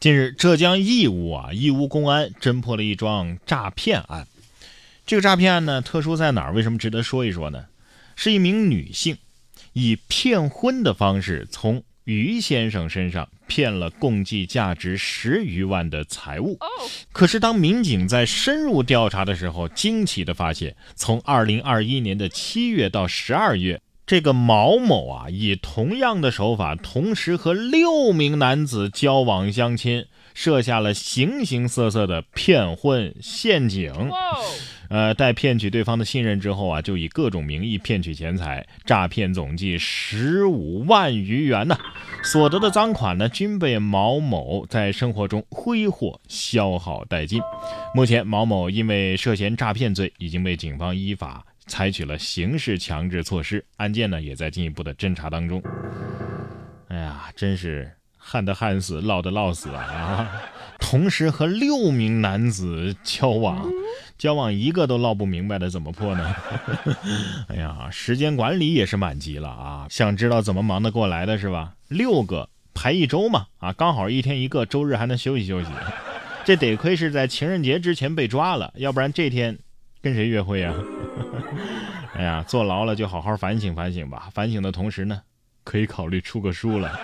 近日，浙江义乌啊，义乌公安侦破了一桩诈骗案。这个诈骗案呢，特殊在哪儿？为什么值得说一说呢？是一名女性以骗婚的方式，从于先生身上骗了共计价值十余万的财物。可是，当民警在深入调查的时候，惊奇的发现，从二零二一年的七月到十二月。这个毛某啊，以同样的手法，同时和六名男子交往相亲，设下了形形色色的骗婚陷阱。呃，待骗取对方的信任之后啊，就以各种名义骗取钱财，诈骗总计十五万余元呢。所得的赃款呢，均被毛某在生活中挥霍消耗殆尽。目前，毛某因为涉嫌诈骗罪，已经被警方依法。采取了刑事强制措施，案件呢也在进一步的侦查当中。哎呀，真是旱的旱死，涝的涝死啊！同时和六名男子交往，交往一个都唠不明白的，怎么破呢？哎呀，时间管理也是满级了啊！想知道怎么忙得过来的是吧？六个排一周嘛，啊，刚好一天一个，周日还能休息休息。这得亏是在情人节之前被抓了，要不然这天跟谁约会啊？哎呀，坐牢了就好好反省反省吧。反省的同时呢，可以考虑出个书了，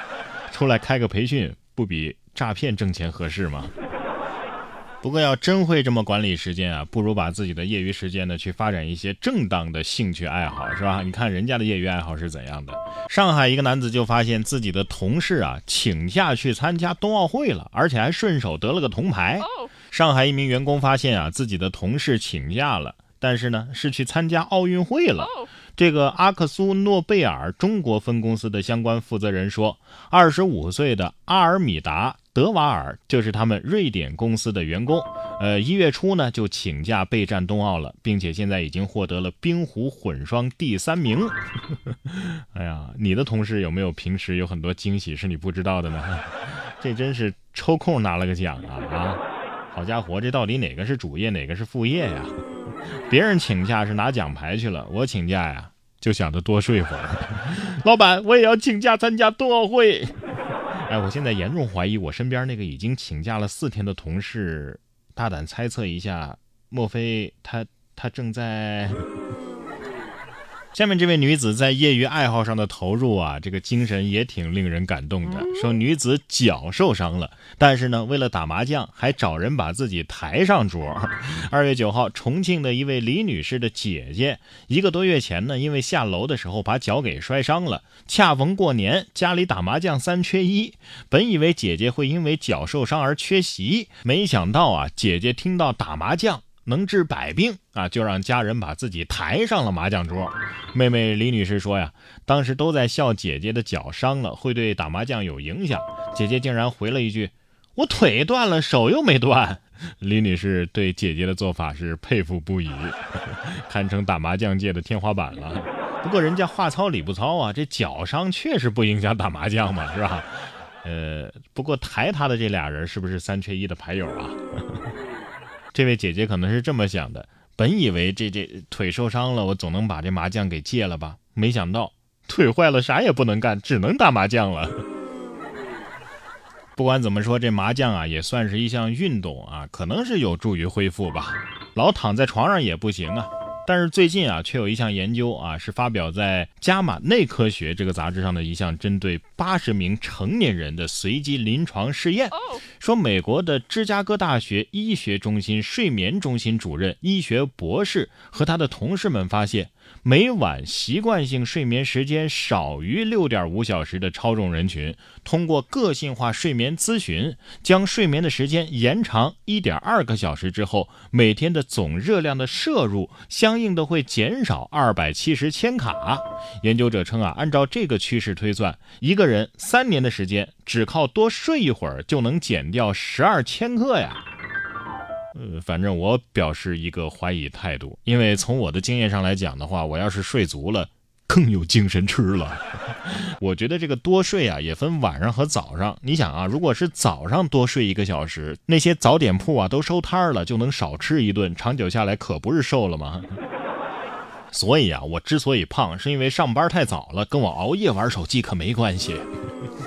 出来开个培训，不比诈骗挣钱合适吗？不过要真会这么管理时间啊，不如把自己的业余时间呢去发展一些正当的兴趣爱好，是吧？你看人家的业余爱好是怎样的？上海一个男子就发现自己的同事啊请假去参加冬奥会了，而且还顺手得了个铜牌。上海一名员工发现啊自己的同事请假了。但是呢，是去参加奥运会了。这个阿克苏诺贝尔中国分公司的相关负责人说，二十五岁的阿尔米达德瓦尔就是他们瑞典公司的员工。呃，一月初呢就请假备战冬奥了，并且现在已经获得了冰壶混双第三名。哎呀，你的同事有没有平时有很多惊喜是你不知道的呢？这真是抽空拿了个奖啊啊！好家伙，这到底哪个是主业，哪个是副业呀？别人请假是拿奖牌去了，我请假呀就想着多睡会儿。老板，我也要请假参加冬奥会。哎，我现在严重怀疑我身边那个已经请假了四天的同事，大胆猜测一下，莫非他他正在？下面这位女子在业余爱好上的投入啊，这个精神也挺令人感动的。说女子脚受伤了，但是呢，为了打麻将，还找人把自己抬上桌。二月九号，重庆的一位李女士的姐姐，一个多月前呢，因为下楼的时候把脚给摔伤了，恰逢过年，家里打麻将三缺一，本以为姐姐会因为脚受伤而缺席，没想到啊，姐姐听到打麻将。能治百病啊，就让家人把自己抬上了麻将桌。妹妹李女士说呀，当时都在笑姐姐的脚伤了会对打麻将有影响，姐姐竟然回了一句：“我腿断了，手又没断。”李女士对姐姐的做法是佩服不已，堪称打麻将界的天花板了。不过人家话糙理不糙啊，这脚伤确实不影响打麻将嘛，是吧？呃，不过抬她的这俩人是不是三缺一的牌友啊？这位姐姐可能是这么想的：本以为这这腿受伤了，我总能把这麻将给戒了吧？没想到腿坏了，啥也不能干，只能打麻将了。不管怎么说，这麻将啊也算是一项运动啊，可能是有助于恢复吧。老躺在床上也不行啊。但是最近啊，却有一项研究啊，是发表在《加马内科学》这个杂志上的一项针对八十名成年人的随机临床试验，说美国的芝加哥大学医学中心睡眠中心主任、医学博士和他的同事们发现。每晚习惯性睡眠时间少于六点五小时的超重人群，通过个性化睡眠咨询，将睡眠的时间延长一点二个小时之后，每天的总热量的摄入相应的会减少二百七十千卡。研究者称啊，按照这个趋势推算，一个人三年的时间，只靠多睡一会儿就能减掉十二千克呀。呃，反正我表示一个怀疑态度，因为从我的经验上来讲的话，我要是睡足了，更有精神吃了。我觉得这个多睡啊，也分晚上和早上。你想啊，如果是早上多睡一个小时，那些早点铺啊都收摊了，就能少吃一顿，长久下来可不是瘦了吗？所以啊，我之所以胖，是因为上班太早了，跟我熬夜玩手机可没关系。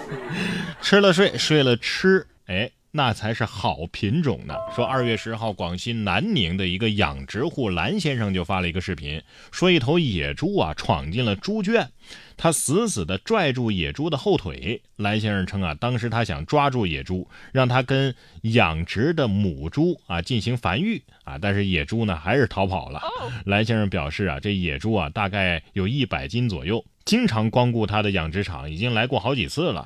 吃了睡，睡了吃，哎。那才是好品种呢。说二月十号，广西南宁的一个养殖户蓝先生就发了一个视频，说一头野猪啊闯进了猪圈，他死死地拽住野猪的后腿。蓝先生称啊，当时他想抓住野猪，让他跟养殖的母猪啊进行繁育啊，但是野猪呢还是逃跑了。蓝先生表示啊，这野猪啊大概有一百斤左右，经常光顾他的养殖场，已经来过好几次了。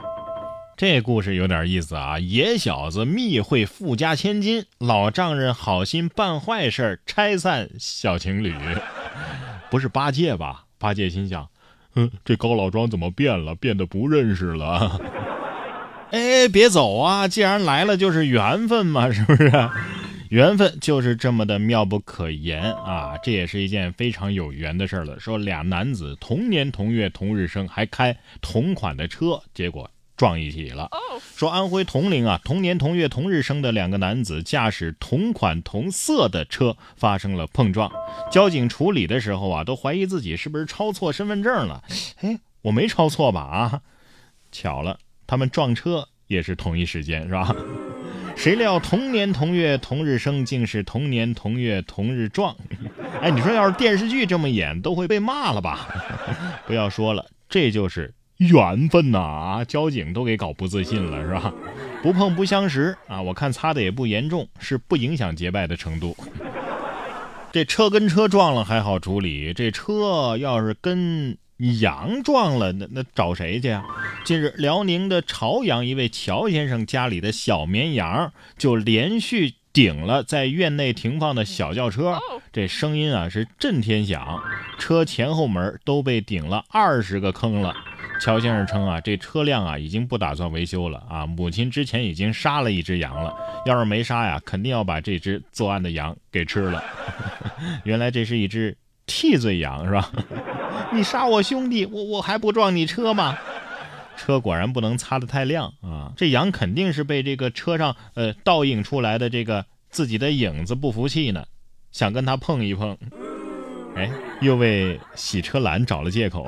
这故事有点意思啊！野小子密会富家千金，老丈人好心办坏事拆散小情侣，不是八戒吧？八戒心想：嗯，这高老庄怎么变了？变得不认识了？哎，别走啊！既然来了，就是缘分嘛，是不是？缘分就是这么的妙不可言啊！这也是一件非常有缘的事了。说俩男子同年同月同日生，还开同款的车，结果。撞一起了。说安徽铜陵啊，同年同月同日生的两个男子驾驶同款同色的车发生了碰撞。交警处理的时候啊，都怀疑自己是不是抄错身份证了。哎，我没抄错吧？啊，巧了，他们撞车也是同一时间，是吧？谁料同年同月同日生，竟是同年同月同日撞。哎，你说要是电视剧这么演，都会被骂了吧？不要说了，这就是。缘分呐啊！交警都给搞不自信了是吧？不碰不相识啊！我看擦的也不严重，是不影响结拜的程度。这车跟车撞了还好处理，这车要是跟羊撞了，那那找谁去啊？近日，辽宁的朝阳一位乔先生家里的小绵羊就连续顶了在院内停放的小轿车，这声音啊是震天响，车前后门都被顶了二十个坑了。乔先生称啊，这车辆啊已经不打算维修了啊。母亲之前已经杀了一只羊了，要是没杀呀，肯定要把这只作案的羊给吃了。原来这是一只替罪羊是吧？你杀我兄弟，我我还不撞你车吗？车果然不能擦得太亮啊，这羊肯定是被这个车上呃倒映出来的这个自己的影子不服气呢，想跟他碰一碰。哎，又为洗车篮找了借口。